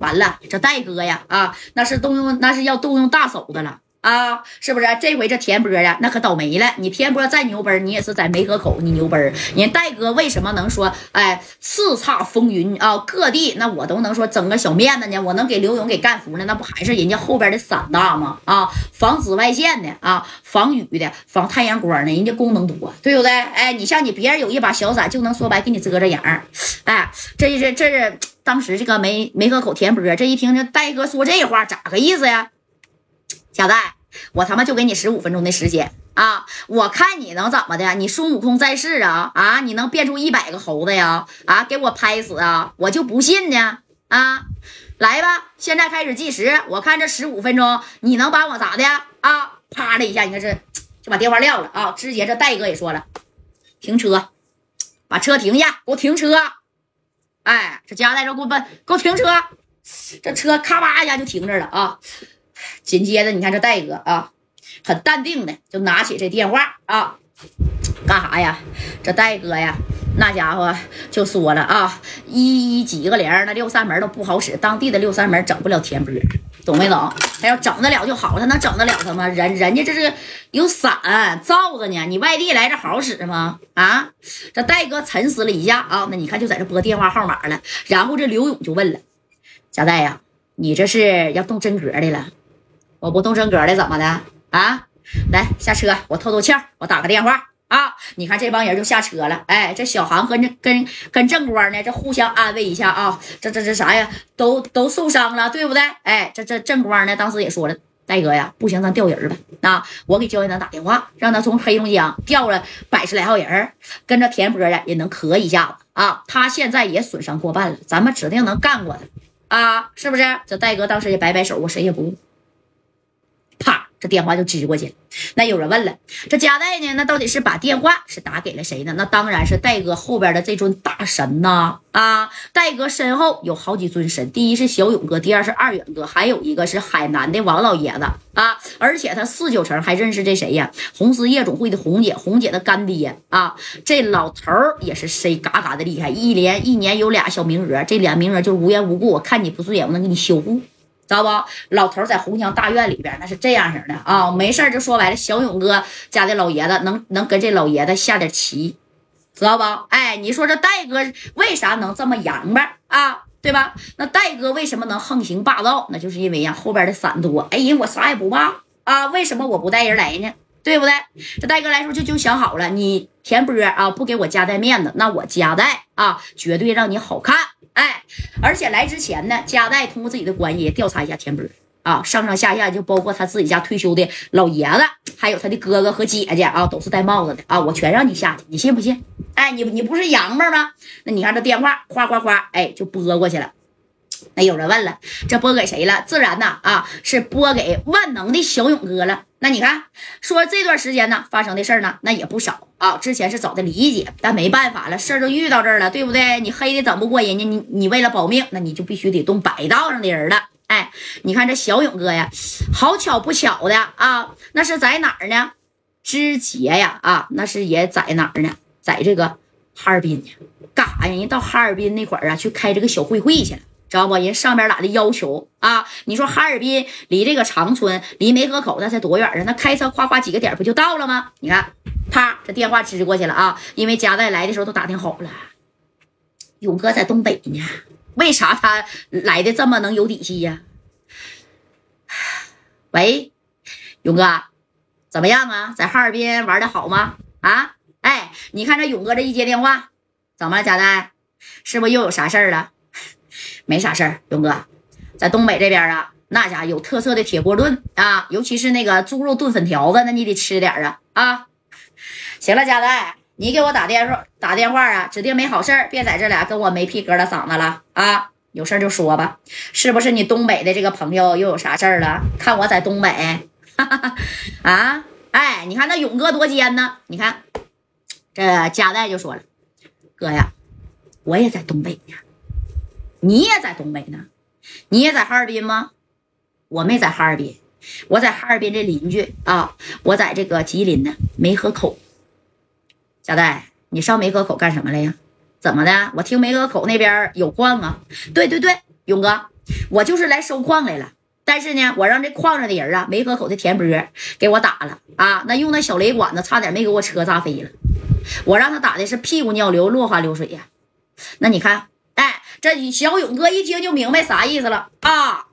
完了，这戴哥呀，啊，那是动用，那是要动用大手的了。啊，是不是这回这田波呀，那可倒霉了。你田波再牛奔，你也是在梅河口，你牛奔。人戴哥为什么能说，哎，叱咤风云啊，各地那我都能说整个小面子呢？我能给刘勇给干服呢？那不还是人家后边的伞大吗？啊，防紫外线的啊，防雨的，防太阳光的，人家功能多，对不对？哎，你像你别人有一把小伞，就能说白给你遮着影儿。哎，这是这是当时这个梅梅河口田波，这一听这戴哥说这话，咋个意思呀？小戴，我他妈就给你十五分钟的时间啊！我看你能怎么的？你孙悟空在世啊啊！你能变出一百个猴子呀？啊，给我拍死啊！我就不信呢！啊，来吧，现在开始计时，我看这十五分钟你能把我咋的啊？啪的一下，你看这就把电话撂了啊！直接这戴哥也说了，停车，把车停下，给我停车！哎，这家代说给我把给我停车，这车咔吧一下就停这了啊！紧接着，你看这戴哥啊，很淡定的就拿起这电话啊，干啥呀？这戴哥呀，那家伙就说了啊，一几个零，那六扇门都不好使，当地的六扇门整不了田波，懂没懂？他要整得了就好，他能整得了他吗？人人家这是有伞罩着呢，你外地来这好使吗？啊？这戴哥沉思了一下啊，那你看就在这拨电话号码了，然后这刘勇就问了，贾戴呀，你这是要动真格的了？我不动真格的怎么的啊？来下车，我透透气儿，我打个电话啊！你看这帮人就下车了。哎，这小航跟跟跟正官呢，这互相安慰一下啊。这这这啥呀？都都受伤了，对不对？哎，这这正官呢，当时也说了，戴哥呀，不行，咱调人吧。啊，我给焦云南打电话，让他从黑龙江调了百十来号人，跟着田波呀也能磕一下子啊。他现在也损伤过半了，咱们指定能干过他啊，是不是？这戴哥当时也摆摆手，我谁也不用。这电话就支过去了。那有人问了，这加代呢？那到底是把电话是打给了谁呢？那当然是戴哥后边的这尊大神呐！啊，戴哥身后有好几尊神，第一是小勇哥，第二是二远哥，还有一个是海南的王老爷子啊！而且他四九成还认识这谁呀？红丝夜总会的红姐，红姐的干爹啊！这老头也是谁嘎嘎的厉害，一连一年有俩小名额，这俩名额就是无缘无故，我看你不顺眼，我能给你修复。知道不？老头在红墙大院里边，那是这样式的啊，没事就说白了，小勇哥家的老爷子能能跟这老爷子下点棋，知道不？哎，你说这戴哥为啥能这么洋巴啊？对吧？那戴哥为什么能横行霸道？那就是因为呀后边的伞多。哎呀，我啥也不怕啊，为什么我不带人来呢？对不对？这戴哥来说就就想好了，你田波啊不给我家带面子，那我家带啊绝对让你好看。哎，而且来之前呢，加代通过自己的关系调查一下田波啊，上上下下就包括他自己家退休的老爷子，还有他的哥哥和姐姐啊，都是戴帽子的啊，我全让你下去，你信不信？哎，你你不是洋妹吗？那你看这电话哗哗哗，哎，就拨过去了。那有人问了，这播给谁了？自然呐，啊，是播给万能的小勇哥了。那你看，说这段时间呢发生的事儿呢，那也不少啊。之前是找的理解，但没办法了，事儿都遇到这儿了，对不对？你黑的整不过人家，你你为了保命，那你就必须得动白道上的人了。哎，你看这小勇哥呀，好巧不巧的啊，那是在哪儿呢？之杰呀，啊，那是也在哪儿呢？在这个哈尔滨呢，干啥呀？人到哈尔滨那会儿啊，去开这个小会会去了。知道不？人上边咋的要求啊？你说哈尔滨离这个长春、离梅河口那才多远啊？那开车夸夸几个点不就到了吗？你看，啪，这电话支过去了啊！因为加代来的时候都打听好了，勇哥在东北呢。为啥他来的这么能有底气呀？喂，勇哥，怎么样啊？在哈尔滨玩的好吗？啊？哎，你看这勇哥这一接电话，怎么了？加代，是不是又有啥事儿了？没啥事儿，勇哥，在东北这边啊，那家有特色的铁锅炖啊，尤其是那个猪肉炖粉条子，那你得吃点啊啊！行了，佳代，你给我打电话打电话啊，指定没好事儿，别在这俩跟我没屁哥的嗓子了啊！有事儿就说吧，是不是你东北的这个朋友又有啥事儿了？看我在东北，啊，哎，你看那勇哥多尖呢！你看这佳代就说了，哥呀，我也在东北呢。你也在东北呢，你也在哈尔滨吗？我没在哈尔滨，我在哈尔滨这邻居啊，我在这个吉林呢，梅河口。小戴，你上梅河口干什么了呀？怎么的？我听梅河口那边有矿啊。对对对，勇哥，我就是来收矿来了，但是呢，我让这矿上的人啊，梅河口的田波给我打了啊，那用那小雷管子差点没给我车炸飞了。我让他打的是屁股尿流，落花流水呀。那你看。这小勇哥一听就明白啥意思了。啊